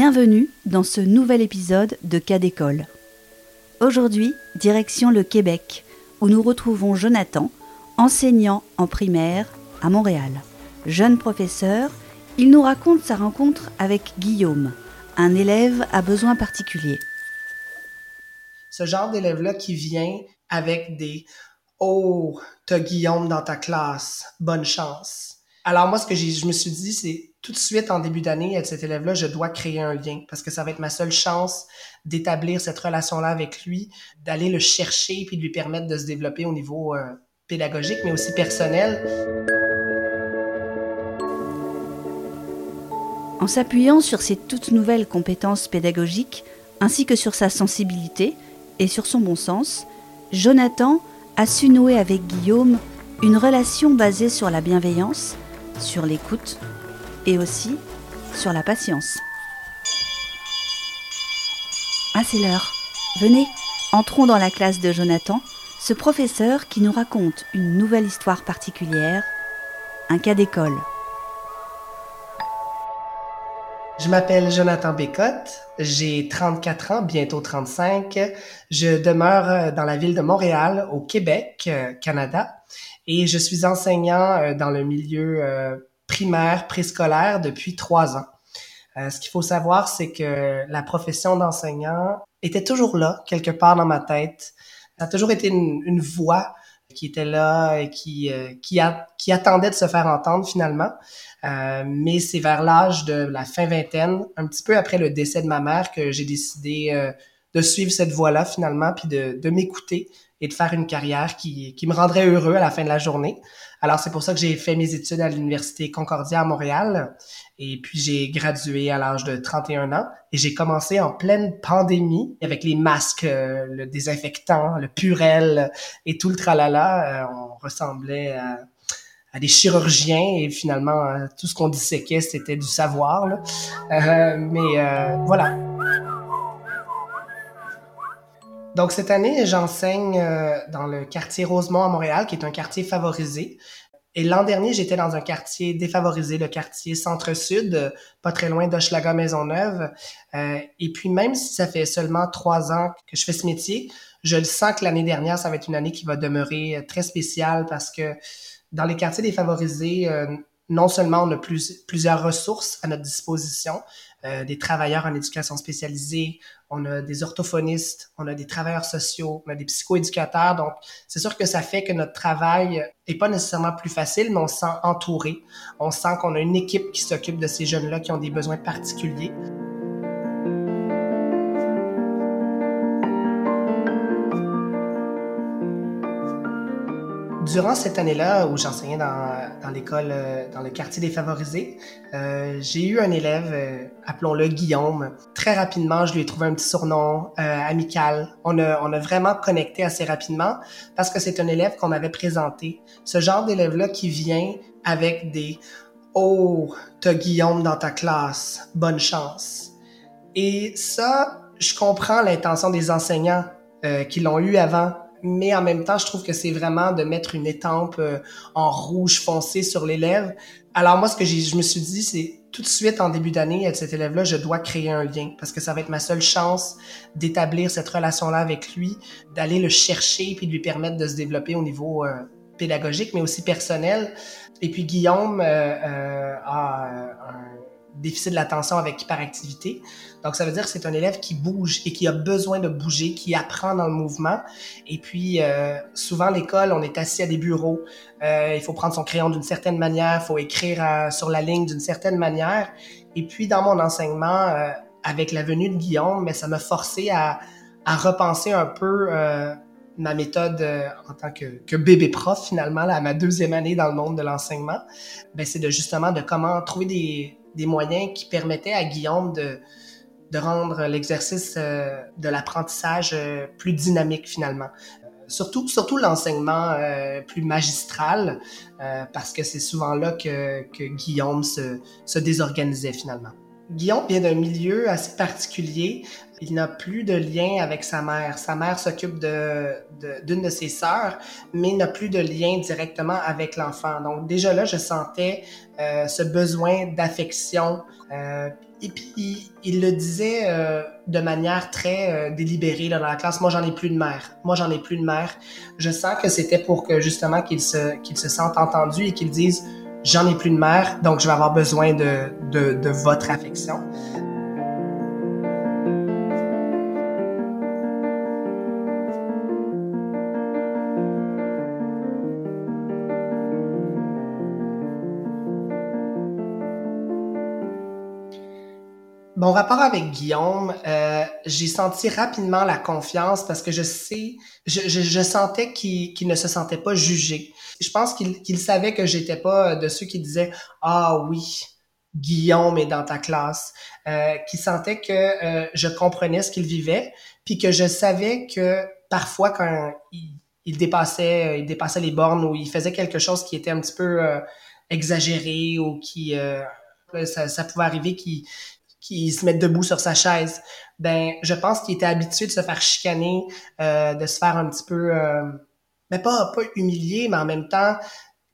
Bienvenue dans ce nouvel épisode de Cas d'école. Aujourd'hui, direction le Québec, où nous retrouvons Jonathan, enseignant en primaire à Montréal. Jeune professeur, il nous raconte sa rencontre avec Guillaume, un élève à besoins particuliers. Ce genre d'élève-là qui vient avec des Oh, t'as Guillaume dans ta classe, bonne chance. Alors moi, ce que je me suis dit, c'est tout de suite en début d'année avec cet élève-là, je dois créer un lien parce que ça va être ma seule chance d'établir cette relation-là avec lui, d'aller le chercher puis de lui permettre de se développer au niveau euh, pédagogique, mais aussi personnel. En s'appuyant sur ses toutes nouvelles compétences pédagogiques, ainsi que sur sa sensibilité et sur son bon sens, Jonathan a su nouer avec Guillaume une relation basée sur la bienveillance, sur l'écoute et aussi sur la patience. Ah, c'est l'heure. Venez, entrons dans la classe de Jonathan, ce professeur qui nous raconte une nouvelle histoire particulière, un cas d'école. Je m'appelle Jonathan Bécotte, j'ai 34 ans, bientôt 35. Je demeure euh, dans la ville de Montréal, au Québec, euh, Canada, et je suis enseignant euh, dans le milieu primaire, préscolaire depuis trois ans. Euh, ce qu'il faut savoir, c'est que la profession d'enseignant était toujours là, quelque part dans ma tête. Ça a toujours été une, une voix qui était là et qui, euh, qui, a, qui attendait de se faire entendre finalement. Euh, mais c'est vers l'âge de la fin vingtaine, un petit peu après le décès de ma mère, que j'ai décidé euh, de suivre cette voie-là finalement, puis de, de m'écouter et de faire une carrière qui, qui me rendrait heureux à la fin de la journée. Alors, c'est pour ça que j'ai fait mes études à l'Université Concordia à Montréal. Et puis, j'ai gradué à l'âge de 31 ans. Et j'ai commencé en pleine pandémie avec les masques, euh, le désinfectant, le purel et tout le tralala. Euh, on ressemblait à, des chirurgiens et finalement, euh, tout ce qu'on disséquait, c'était du savoir. Là. mais voilà. Donc cette année, j'enseigne euh, dans le quartier Rosemont à Montréal, qui est un quartier favorisé. Et l'an dernier, j'étais dans un quartier défavorisé, le quartier Centre-Sud, euh, pas très loin d'Hochelaga Maisonneuve. Euh, et puis même si ça fait seulement trois ans que je fais ce métier, je sens que l'année dernière, ça va être une année qui va demeurer très spéciale parce que dans les quartiers défavorisés, non seulement on a plusieurs ressources à notre disposition, euh, des travailleurs en éducation spécialisée, on a des orthophonistes, on a des travailleurs sociaux, on a des psychoéducateurs. Donc, c'est sûr que ça fait que notre travail est pas nécessairement plus facile, mais on se sent entouré. On sent qu'on a une équipe qui s'occupe de ces jeunes-là qui ont des besoins particuliers. Durant cette année-là où j'enseignais dans, l'école, euh, dans le quartier défavorisé, euh, j'ai eu un élève, euh, appelons-le Guillaume. Très rapidement, je lui ai trouvé un petit surnom amical. On a, on a vraiment connecté assez rapidement parce que c'est un élève qu'on m'avait présenté. Ce genre d'élève-là qui vient avec des « Oh, t'as Guillaume dans ta classe, bonne chance ». Et ça, je comprends l'intention des enseignants qui l'ont eu avant mais en même temps, je trouve que c'est vraiment de mettre une étampe euh, en rouge foncé sur l'élève. Alors moi, ce que je me suis dit, c'est tout de suite en début d'année avec cet élève-là, je dois créer un lien parce que ça va être ma seule chance d'établir cette relation-là avec lui, d'aller le chercher puis de lui permettre de se développer au niveau euh, pédagogique, mais aussi personnel. Et puis Guillaume euh, a un déficit de l'attention avec hyperactivité. Donc, ça veut dire que c'est un élève qui bouge et qui a besoin de bouger, qui apprend dans le mouvement. Et puis, euh, souvent, l'école, on est assis à des bureaux. Euh, il faut prendre son crayon d'une certaine manière, il faut écrire euh, sur la ligne d'une certaine manière. Et puis, dans mon enseignement, euh, avec la venue de Guillaume, mais ça m'a forcé à, à, repenser un peu ma méthode en tant que, que, bébé prof finalement là, à ma deuxième année dans le monde de l'enseignement, ben c'est de justement de comment trouver des, des moyens qui permettaient à Guillaume de, de rendre l'exercice euh, de l'apprentissage euh, plus dynamique finalement. Euh, surtout, surtout l'enseignement plus magistral, parce que c'est souvent là que, que Guillaume se, se désorganisait finalement. Guillaume vient d'un milieu assez particulier. Il n'a plus de lien avec sa mère. Sa mère s'occupe de, d'une de, ses sœurs, mais n'a plus de lien directement avec l'enfant. Donc déjà là, je sentais euh, ce besoin d'affection. Euh, et puis, il, le disait euh, de manière très euh, délibérée là, dans la classe. Moi, j'en ai plus de mère. Moi, j'en ai plus de mère. Je sens que c'était pour que justement qu'il se, qu'il se sente entendu et qu'il dise j'en ai plus de mère, donc je vais avoir besoin de, de, votre affection. Mon rapport avec Guillaume, euh, j'ai senti rapidement la confiance parce que je sais, je, je, je sentais qu'il ne se sentait pas jugé. Je pense qu'il qu'il savait que j'étais pas de ceux qui disaient ah oui, Guillaume est dans ta classe, euh, sentait que euh, je comprenais ce qu'il vivait, puis que je savais que parfois quand il, il, dépassait, il dépassait les bornes ou il faisait quelque chose qui était un petit peu euh, exagéré ou qui euh, ça, ça, pouvait arriver qu'il qui se mettent debout sur sa chaise, ben je pense qu'il était habitué de se faire chicaner, euh, de se faire un petit peu, euh, mais pas pas humilier, mais en même temps,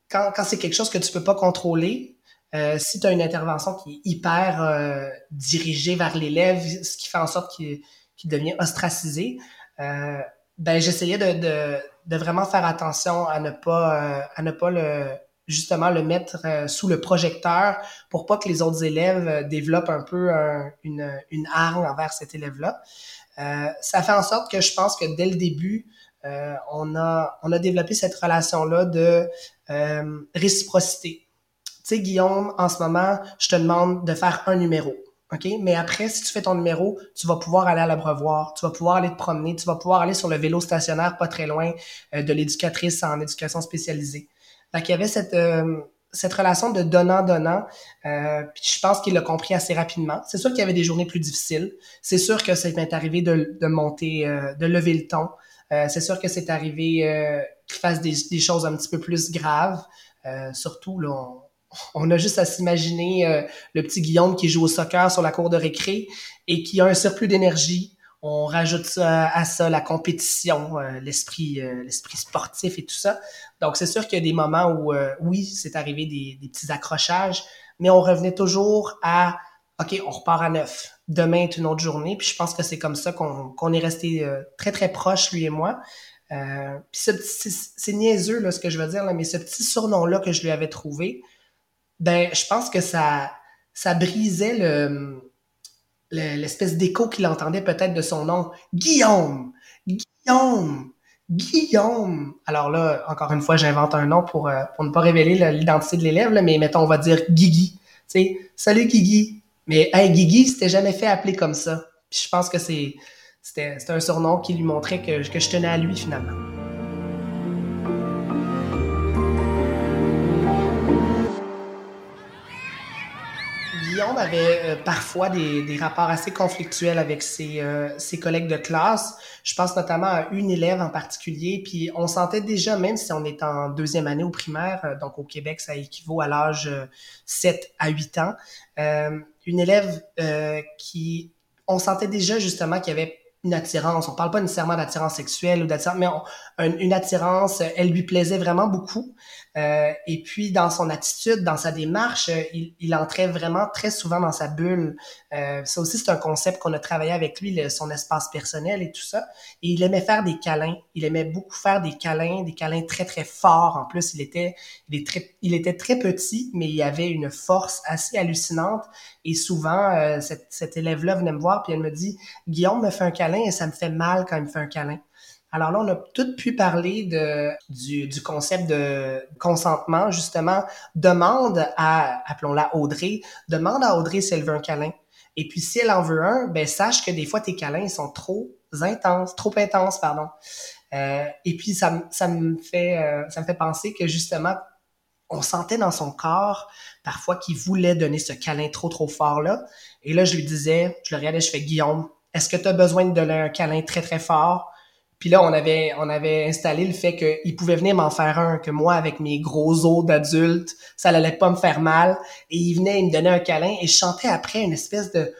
quand, quand c'est quelque chose que tu peux pas contrôler, euh, si tu as une intervention qui est hyper euh, dirigée vers l'élève, ce qui fait en sorte qu'il qu'il devient ostracisé, euh, ben j'essayais de, de, de, vraiment faire attention à ne pas à ne pas le justement le mettre euh, sous le projecteur pour pas que les autres élèves euh, développent un peu une, une hargne envers cet élève-là. Euh, ça fait en sorte que je pense que dès le début, euh, on, a, on a développé cette relation-là de réciprocité. Tu sais, Guillaume, en ce moment, je te demande de faire un numéro. Mais après, si tu fais ton numéro, tu vas pouvoir aller à l'abreuvoir, tu vas pouvoir aller te promener, tu vas pouvoir aller sur le vélo stationnaire pas très loin de l'éducatrice en éducation spécialisée. Fait qu'il y avait cette, euh, cette relation de donnant-donnant. Euh, puis je pense qu'il l'a compris assez rapidement. C'est sûr qu'il y avait des journées plus difficiles. C'est sûr que ça m'est arrivé de, de monter, euh, de lever le ton. C'est sûr que c'est arrivé qu'il fasse des, choses un petit peu plus graves. surtout, là, on, a juste à s'imaginer le petit Guillaume qui joue au soccer sur la cour de récré et qui a un surplus d'énergie on rajoute ça, à ça la compétition, euh, l'esprit, euh, l'esprit sportif et tout ça. Donc, c'est sûr qu'il y a des moments où, euh, oui, c'est arrivé des, petits accrochages, mais on revenait toujours à, OK, on repart à neuf. Demain est une autre journée. Puis je pense que c'est comme ça qu'on, est resté très, très proche, lui et moi. puis c'est niaiseux, là, ce que je veux dire, là, mais ce petit surnom-là que je lui avais trouvé, ben, je pense que ça, ça brisait le l'espèce d'écho qu'il entendait peut-être de son nom. Guillaume! Guillaume! Guillaume! Alors là, encore une fois, j'invente un nom pour, euh, ne pas révéler l'identité de l'élève, mais mettons, on va dire Guigui. Tu sais, salut Guigui! Mais hey, Guigui, c'était jamais fait appeler comme ça. Je pense que c'est c'était un surnom qui lui montrait que je tenais à lui finalement. Guillaume avait euh, parfois des, rapports assez conflictuels avec ses, euh, ses, collègues de classe. Je pense notamment à une élève en particulier, puis on sentait déjà, même si on est en deuxième année au primaire, euh, donc au Québec, ça équivaut à l'âge 7 à 8 ans, une élève qui, on sentait déjà justement qu'il y avait une attirance. On parle pas nécessairement d'attirance sexuelle ou d'attirance, mais une attirance, elle lui plaisait vraiment beaucoup. Euh, et puis dans son attitude, dans sa démarche, euh, il, il, entrait vraiment très souvent dans sa bulle. Euh, ça aussi, c'est un concept qu'on a travaillé avec lui, le, son espace personnel et tout ça. Et il aimait faire des câlins. Il aimait beaucoup faire des câlins, des câlins très très forts. En plus, il était, il, est très, il était très petit, mais il avait une force assez hallucinante. Et souvent, euh, cette, cette élève-là venait me voir puis elle me dit, Guillaume me fait un câlin et ça me fait mal quand il me fait un câlin. Alors là, on a tout pu parler de, du, concept de consentement, justement. Demande à, appelons-la Audrey, demande à Audrey si elle veut un câlin. Et puis, si elle en veut un, ben sache que des fois, tes câlins sont trop intenses, trop intenses, pardon. Euh, et puis, ça, ça, me fait, euh, ça me fait penser que, justement, on sentait dans son corps parfois qu'il voulait donner ce câlin trop, trop fort-là. Et là, je lui disais, je le regardais, je fais, Guillaume, est-ce que tu as besoin de donner un câlin très, très fort? Puis là, on avait, on avait installé le fait qu'il pouvait venir m'en faire un, que moi, avec mes gros os d'adulte, ça n'allait pas me faire mal. Et il venait, me donnait un câlin et je chantais après une espèce de,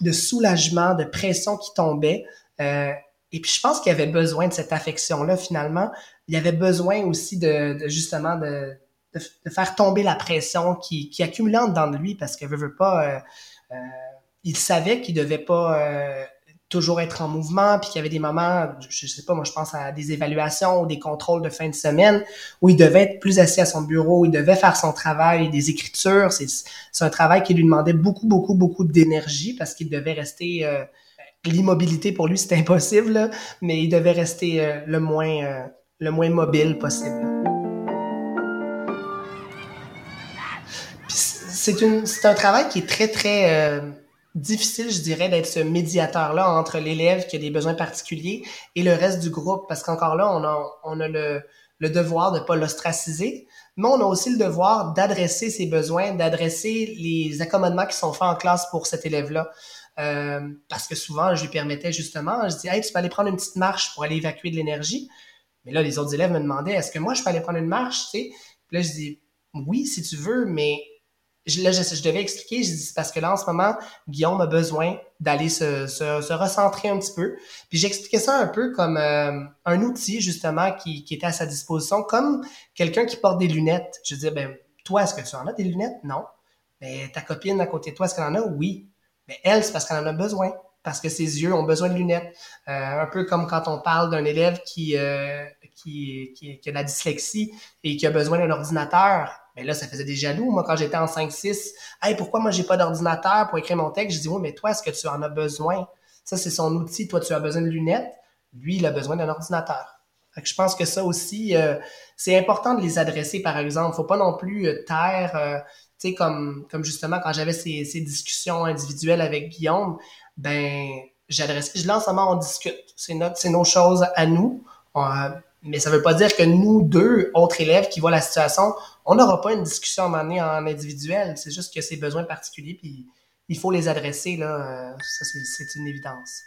de soulagement, de pression qui tombait. Euh, et puis je pense qu'il avait besoin de cette affection-là finalement. Il avait besoin aussi de, justement de, de, faire tomber la pression qui, qui accumulait dans lui parce que veut, veut pas. Euh, euh, il savait qu'il devait pas euh, toujours être en mouvement, puis qu'il y avait des moments, je sais pas, moi je pense à des évaluations ou des contrôles de fin de semaine où il devait être plus assis à son bureau, il devait faire son travail, des écritures. C'est, un travail qui lui demandait beaucoup, beaucoup, beaucoup d'énergie parce qu'il devait rester euh, l'immobilité pour lui c'était impossible, mais il devait rester euh, le moins euh, le moins mobile possible. c'est un travail qui est très très difficile, je dirais, d'être ce médiateur-là entre l'élève qui a des besoins particuliers et le reste du groupe, parce qu'encore là, on a, on a le, le devoir de pas l'ostraciser, mais on a aussi le devoir d'adresser ses besoins, d'adresser les accommodements qui sont faits en classe pour cet élève-là. Euh, parce que souvent, je lui permettais justement, je dis, hey, tu peux aller prendre une petite marche pour aller évacuer de l'énergie. Mais là, les autres élèves me demandaient, est-ce que moi, je peux aller prendre une marche, tu sais? Puis là, je dis, oui, si tu veux, mais je, là, je, devais expliquer, je dis, parce que là, en ce moment, Guillaume a besoin d'aller se, se, se, recentrer un petit peu. Puis j'expliquais ça un peu comme euh, un outil, justement, qui, qui était à sa disposition, comme quelqu'un qui porte des lunettes. Je disais, ben, toi, est-ce que tu en as des lunettes? Non. Mais ta copine à côté de toi, est-ce qu'elle en a? Oui. Mais elle, c'est parce qu'elle en a besoin. Parce que ses yeux ont besoin de lunettes. Euh, un peu comme quand on parle d'un élève qui, euh, qui, qui, qui, a de la dyslexie et qui a besoin d'un ordinateur mais là, ça faisait des jaloux. Moi, quand j'étais en 5-6, hey, pourquoi moi, j'ai pas d'ordinateur pour écrire mon texte? Je dis, oui, mais toi, est-ce que tu en as besoin? Ça, c'est son outil. Toi, tu as besoin de lunettes. Lui, il a besoin d'un ordinateur. Fait que je pense que ça aussi, euh, c'est important de les adresser, par exemple. Faut pas non plus euh, taire, euh, tu sais, comme, comme justement quand j'avais ces, ces discussions individuelles avec Guillaume, ben, j'adresse, je lance moment, on discute. C'est notre, c'est nos choses à nous. mais ça veut pas dire que nous deux, autres élèves qui voient la situation, on n'aura pas une discussion à un en individuel. C'est juste que ces besoins particuliers, puis il faut les adresser. Là, euh, ça, c'est une évidence.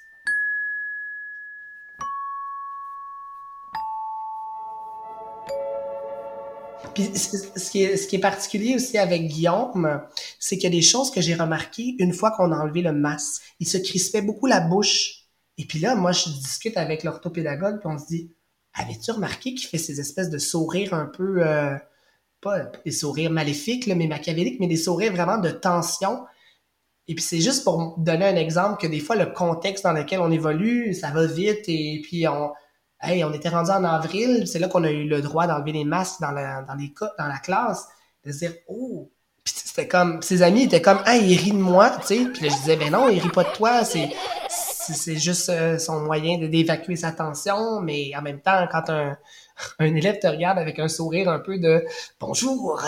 Puis ce qui, est, particulier aussi avec Guillaume, c'est qu'il y a des choses que j'ai remarquées une fois qu'on a enlevé le masque. Il se crispait beaucoup la bouche. Et puis là, moi, je discute avec l'orthopédagogue, puis on se dit, avais-tu remarqué qu'il fait ces espèces de sourires un peu... Euh, pas des sourires maléfiques, mais machiavéliques, mais des sourires vraiment de tension. Et puis c'est juste pour donner un exemple que des fois, le contexte dans lequel on évolue, ça va vite et puis on, hey, on était rendu en avril, c'est là qu'on a eu le droit d'enlever les masques dans la, dans les dans la classe, de se dire, oh, puis c'était comme, ses amis étaient comme, ah, il rit de moi, tu sais, puis là, je disais, ben non, il rit pas de toi, c'est, c'est juste euh, son moyen d'évacuer sa tension, mais en même temps, quand un, un élève te regarde avec un sourire un peu de bonjour,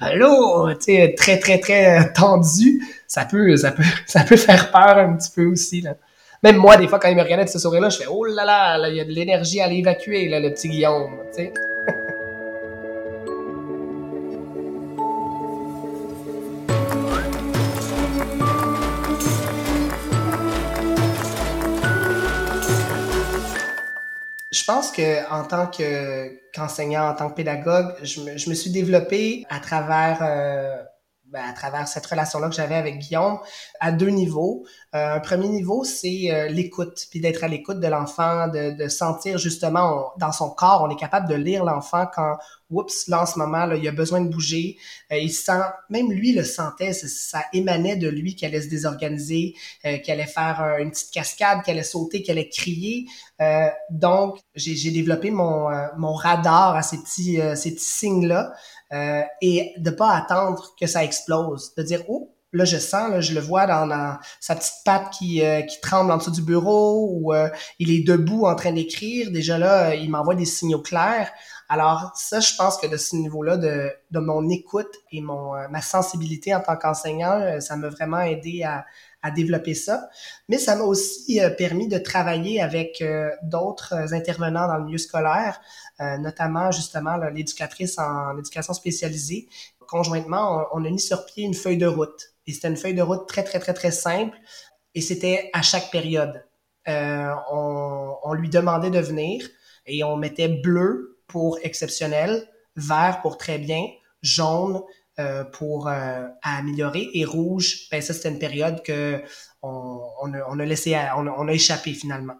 allô, tu très, très, très tendu, ça peut, ça peut, ça peut faire peur un petit peu aussi, là. Même moi, des fois, quand il me regardait de ce sourire-là, je fais, oh là là, il y a de l'énergie à l'évacuer, là, le petit Guillaume. Je pense que en tant que qu'enseignant, en tant que pédagogue, je me, suis développé à travers euh, ben, à travers cette relation-là que j'avais avec Guillaume à deux niveaux. Euh, un premier niveau, c'est euh, l'écoute, puis d'être à l'écoute de l'enfant, de, sentir justement dans son corps, on est capable de lire l'enfant quand, oups, là en ce moment, il a besoin de bouger. Euh, il sent, même lui le sentait, ça, émanait de lui qu'il allait se désorganiser, qu'il allait faire une petite cascade, qu'il allait sauter, qu'il allait crier. donc, j'ai développé mon, mon radar à ces petits, ces petits signes-là. Euh, et de pas attendre que ça explose, de dire oh là je sens là je le vois dans, sa petite patte qui euh, qui tremble en dessous du bureau ou euh, il est debout en train d'écrire déjà là il m'envoie des signaux clairs alors ça je pense que de ce niveau-là de de mon écoute et mon ma sensibilité en tant qu'enseignant ça m'a vraiment aidé à à développer ça. Mais ça m'a aussi euh, permis de travailler avec euh, d'autres intervenants dans le milieu scolaire, euh, notamment justement l'éducatrice en éducation spécialisée. Conjointement, on, a mis sur pied une feuille de route. Et c'était une feuille de route très, très, très, très simple. Et c'était à chaque période. on, on lui demandait de venir et on mettait bleu pour exceptionnel, vert pour très bien, jaune euh, pour euh, améliorer et rouge, ben ça c'était une période que on, on, a, on a, laissé, a, on a échappé finalement.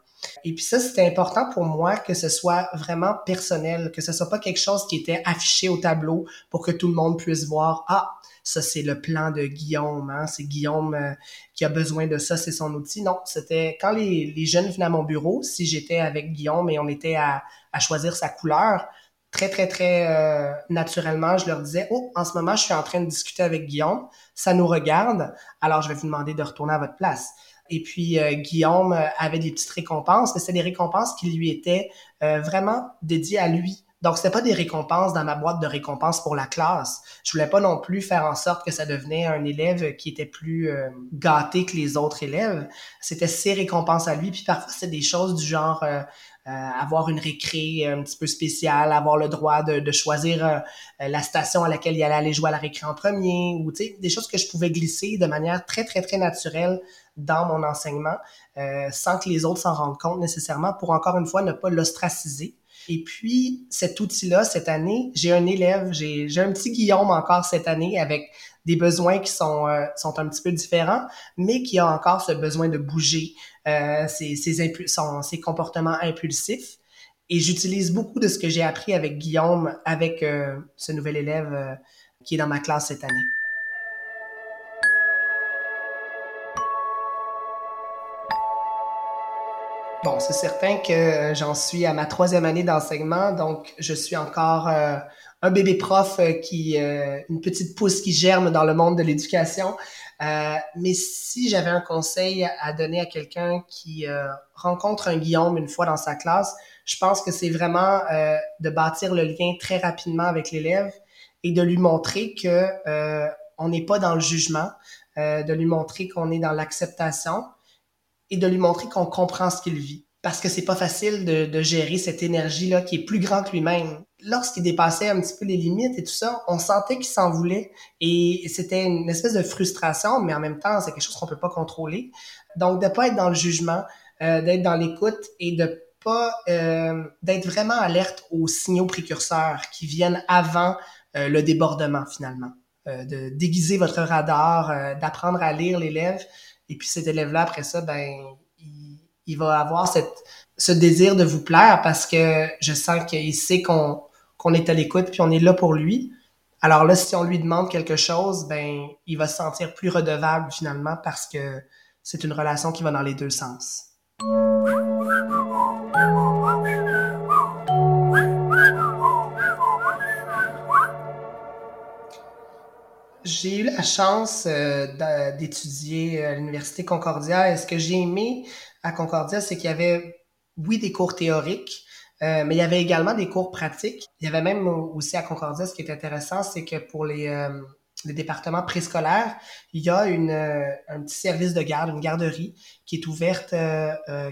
Et puis ça, c'était important pour moi que ce soit vraiment personnel, que ce soit pas quelque chose qui était affiché au tableau pour que tout le monde puisse voir, ah, ça c'est le plan de Guillaume, hein? c'est Guillaume euh, qui a besoin de ça, c'est son outil. Non, c'était quand les, jeunes venaient à mon bureau, si j'étais avec Guillaume et on était à, choisir sa couleur, très, très, très euh, naturellement, je leur disais, oh, en ce moment, je suis en train de discuter avec Guillaume, ça nous regarde, alors je vais vous demander de retourner à votre place. Et puis, euh, Guillaume avait des petites récompenses, mais c'était des récompenses qui lui étaient vraiment dédiées à lui. Donc, c'était pas des récompenses dans ma boîte de récompenses pour la classe. Je voulais pas non plus faire en sorte que ça devenait un élève qui était plus gâté que les autres élèves. C'était ses récompenses à lui. Puis parfois, c'était des choses du genre euh, avoir une récré un petit peu spéciale, avoir le droit de, de choisir euh, la station à laquelle il allait aller jouer à la récré en premier, ou des choses que je pouvais glisser de manière très, très, très naturelle dans mon enseignement, euh, sans que les autres s'en rendent compte nécessairement, pour encore une fois ne pas l'ostraciser. Et puis, cet outil-là, cette année, j'ai un élève, j'ai un petit Guillaume encore cette année avec des besoins qui sont, euh, sont un petit peu différents, mais qui a encore ce besoin de bouger, euh, ses, ses, son, ses comportements impulsifs. Et j'utilise beaucoup de ce que j'ai appris avec Guillaume, avec euh, ce nouvel élève euh, qui est dans ma classe cette année. Bon, c'est certain que j'en suis à ma troisième année d'enseignement, donc je suis encore euh, un bébé prof euh, qui, euh, une petite pousse qui germe dans le monde de l'éducation. Euh, mais si j'avais un conseil à donner à quelqu'un qui rencontre un Guillaume une fois dans sa classe, je pense que c'est vraiment de bâtir le lien très rapidement avec l'élève et de lui montrer que on n'est pas dans le jugement, de lui montrer qu'on est dans l'acceptation et de lui montrer qu'on comprend ce qu'il vit parce que c'est pas facile de, de gérer cette énergie-là qui est plus grande que lui-même. Lorsqu'il dépassait un petit peu les limites et tout ça, on sentait qu'il s'en voulait et c'était une espèce de frustration, mais en même temps, c'est quelque chose qu'on peut pas contrôler. Donc, de pas être dans le jugement, euh, d'être dans l'écoute et de pas euh, d'être vraiment alerte aux signaux précurseurs qui viennent avant euh, le débordement finalement, euh, de déguiser votre radar, euh, d'apprendre à lire l'élève. Et puis cet élève-là après ça, ben il va avoir cette, ce désir de vous plaire parce que je sens qu'il sait qu'on est à l'écoute puis on est là pour lui. Alors là, si on lui demande quelque chose, ben il va se sentir plus redevable finalement parce que c'est une relation qui va dans les deux sens. J'ai eu la chance euh, d'étudier à l'Université Concordia. Et ce que j'ai aimé à Concordia, c'est qu'il y avait, oui, des cours théoriques, euh, mais il y avait également des cours pratiques. Il y avait même aussi à Concordia, ce qui est intéressant, c'est que pour les, euh, les départements préscolaires, il y a une, euh, un petit service de garde, une garderie, qui est ouverte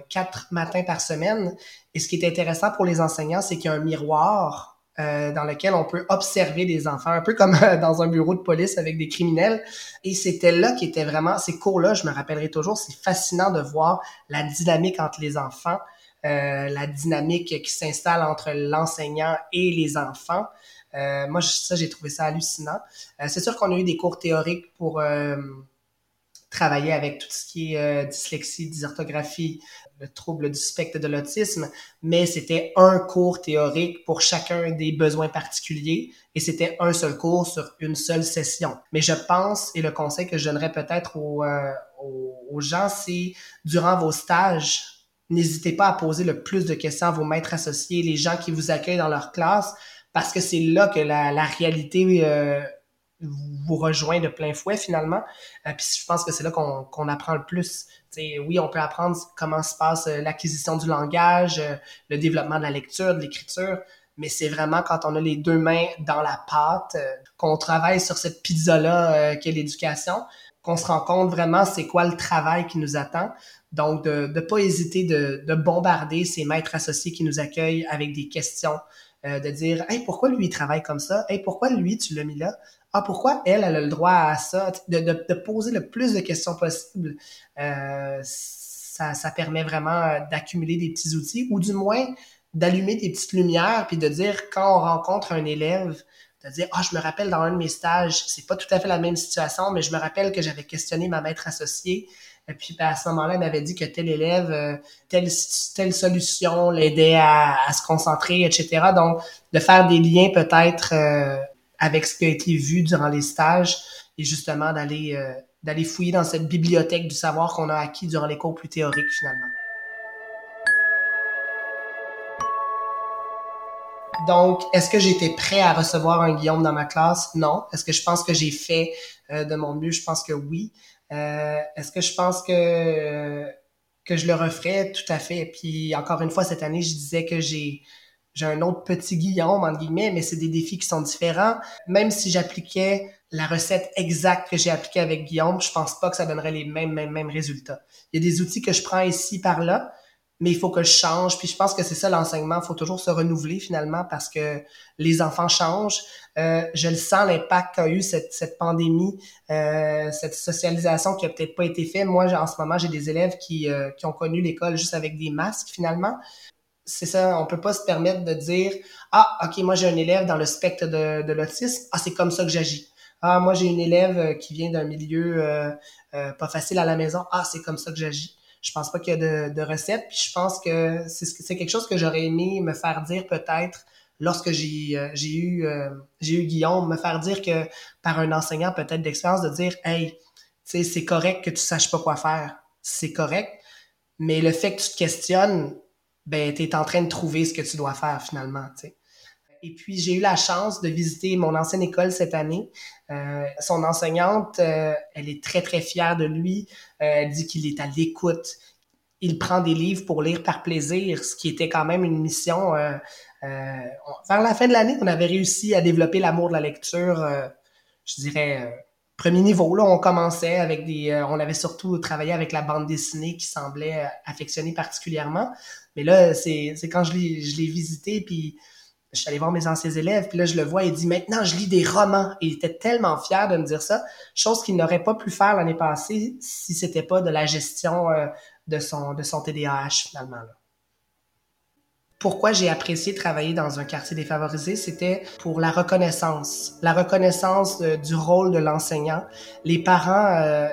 quatre matins par semaine. Et ce qui est intéressant pour les enseignants, c'est qu'il y a un miroir euh, dans lequel on peut observer des enfants, un peu comme euh, dans un bureau de police avec des criminels. Et c'était là qui était vraiment, ces cours-là, je me rappellerai toujours, c'est fascinant de voir la dynamique entre les enfants, euh, la dynamique qui s'installe entre l'enseignant et les enfants. Moi, ça, j'ai trouvé ça hallucinant. C'est sûr qu'on a eu des cours théoriques pour travailler avec tout ce qui est dyslexie, dysorthographie, le trouble du spectre de l'autisme, mais c'était un cours théorique pour chacun des besoins particuliers et c'était un seul cours sur une seule session. Mais je pense, et le conseil que je donnerais peut-être aux, euh, gens, c'est durant vos stages, n'hésitez pas à poser le plus de questions à vos maîtres associés, les gens qui vous accueillent dans leur classe, parce que c'est là que la, la réalité euh, vous rejoint de plein fouet finalement. Euh, puis je pense que c'est là qu'on qu'on apprend le plus oui, on peut apprendre comment se passe euh, l'acquisition du langage, euh, le développement de la lecture, de l'écriture, mais c'est vraiment quand on a les deux mains dans la pâte, euh, qu'on travaille sur cette pizza-là qu'est l'éducation, qu'on se rend compte vraiment c'est quoi le travail qui nous attend. Donc, de ne pas hésiter de, de, bombarder ces maîtres associés qui nous accueillent avec des questions, de dire Hey, pourquoi lui il travaille comme ça? Hey, pourquoi lui tu l'as mis là? Ah pourquoi elle, elle a le droit à ça, de, de, poser le plus de questions possible. Euh, ça, ça permet vraiment d'accumuler des petits outils ou du moins d'allumer des petites lumières puis de dire quand on rencontre un élève de dire ah je me rappelle dans un de mes stages c'est pas tout à fait la même situation mais je me rappelle que j'avais questionné ma maître associée et puis ben, à ce moment-là elle m'avait dit que tel élève euh, telle telle solution l'aidait à, à, se concentrer etc donc de faire des liens peut-être euh, avec ce qui a été vu durant les stages et justement d'aller euh, d'aller fouiller dans cette bibliothèque du savoir qu'on a acquis durant les cours plus théoriques finalement Donc, est-ce que j'étais prêt à recevoir un Guillaume dans ma classe? Non. Est-ce que je pense que j'ai fait euh, de mon mieux? Je pense que oui. Euh, est-ce que je pense que que je le referais? Tout à fait. Puis encore une fois, cette année, je disais que j'ai j'ai un autre petit Guillaume, entre guillemets, mais c'est des défis qui sont différents. Même si j'appliquais la recette exacte que j'ai appliquée avec Guillaume, je pense pas que ça donnerait les mêmes, mêmes, mêmes résultats. Il y a des outils que je prends ici, par là, mais il faut que je change. Puis je pense que c'est ça l'enseignement. Il faut toujours se renouveler finalement parce que les enfants changent. Euh, je le sens l'impact qu'a eu cette, cette pandémie, euh, cette socialisation qui a peut-être pas été faite. Moi, en ce moment, j'ai des élèves qui, euh, qui ont connu l'école juste avec des masques finalement. C'est ça, on peut pas se permettre de dire ah ok moi j'ai un élève dans le spectre de, de l'autisme. Ah c'est comme ça que j'agis. Ah moi j'ai une élève euh, qui vient d'un milieu euh, pas facile à la maison. Ah c'est comme ça que j'agis je pense pas qu'il y a de, de recettes. Puis je pense que c'est quelque chose que j'aurais aimé me faire dire peut-être lorsque j'ai euh, eu euh, j'ai eu Guillaume me faire dire que par un enseignant peut-être d'expérience de dire hey c'est correct que tu saches pas quoi faire. C'est correct. Mais le fait que tu te questionnes ben tu es en train de trouver ce que tu dois faire finalement tu sais et puis, j'ai eu la chance de visiter mon ancienne école cette année. Euh, son enseignante, euh, elle est très, très fière de lui. Euh, elle dit qu'il est à l'écoute. Il prend des livres pour lire par plaisir, ce qui était quand même une mission. Vers la fin de l'année, on avait réussi à développer l'amour de la lecture, je dirais, premier niveau. Là, on commençait avec des... on avait surtout travaillé avec la bande dessinée qui semblait affectionner particulièrement. Mais là, c'est quand je l'ai visité, puis je suis allé voir mes anciens élèves, puis là, je le vois, il dit maintenant, je lis des romans. Et il était tellement fier de me dire ça, chose qu'il n'aurait pas pu faire l'année passée si c'était pas de la gestion euh, de son de son TDAH finalement. Là. Pourquoi j'ai apprécié travailler dans un quartier défavorisé, c'était pour la reconnaissance, la reconnaissance du rôle de l'enseignant. Les parents euh,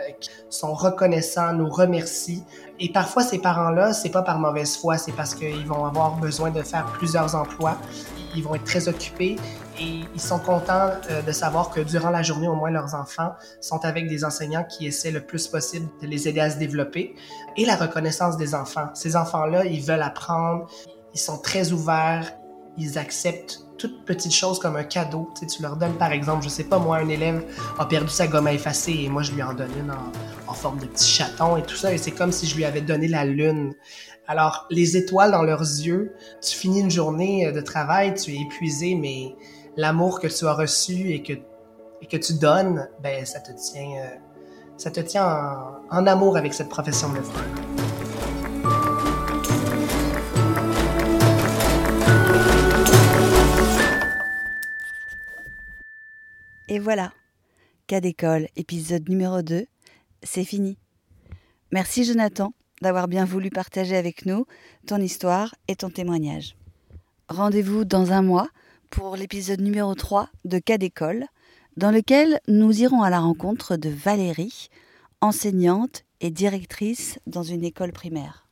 sont reconnaissants, nous remercient. Et parfois, ces parents-là, c'est pas par mauvaise foi, c'est parce qu'ils vont avoir besoin de faire plusieurs emplois ils vont être très occupés et ils sont contents euh, de savoir que durant la journée, au moins leurs enfants sont avec des enseignants qui essaient le plus possible de les aider à se développer. Et la reconnaissance des enfants. Ces enfants-là, ils veulent apprendre, ils sont très ouverts, ils acceptent toute petite chose comme un cadeau. Tu, leur donnes, par exemple, je sais pas, moi, un élève a perdu sa gomme à effacer et moi, je lui en donne une en, forme de petit chaton et tout ça. Et c'est comme si je lui avais donné la lune. Alors, les étoiles dans leurs yeux, tu finis une journée euh, de travail, tu es épuisé, mais l'amour que tu as reçu et que, que tu donnes, ben, ça te tient, euh, ça te tient en, amour avec cette profession de faire. Et voilà, cas d'école, épisode numéro 2, c'est fini. Merci Jonathan d'avoir bien voulu partager avec nous ton histoire et ton témoignage. Rendez-vous dans un mois pour l'épisode numéro 3 de Cas d'école, dans lequel nous irons à la rencontre de Valérie, enseignante et directrice dans une école primaire.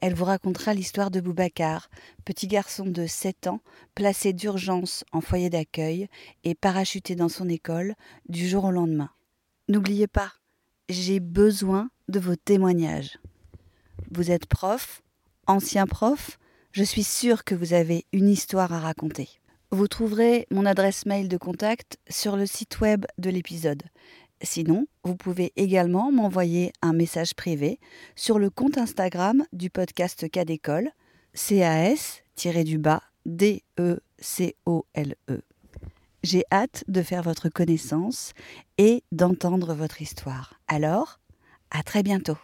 Elle vous racontera l'histoire de Boubacar, petit garçon de 7 ans, placé d'urgence en foyer d'accueil et parachuté dans son école du jour au lendemain. N'oubliez pas, j'ai besoin de vos témoignages. Vous êtes prof, ancien prof, je suis sûre que vous avez une histoire à raconter. Vous trouverez mon adresse mail de contact sur le site web de l'épisode. Sinon, vous pouvez également m'envoyer un message privé sur le compte Instagram du podcast Cas d'école, CAS-du-bas D-E-C-O-L-E. -E. J'ai hâte de faire votre connaissance et d'entendre votre histoire. Alors, à très bientôt.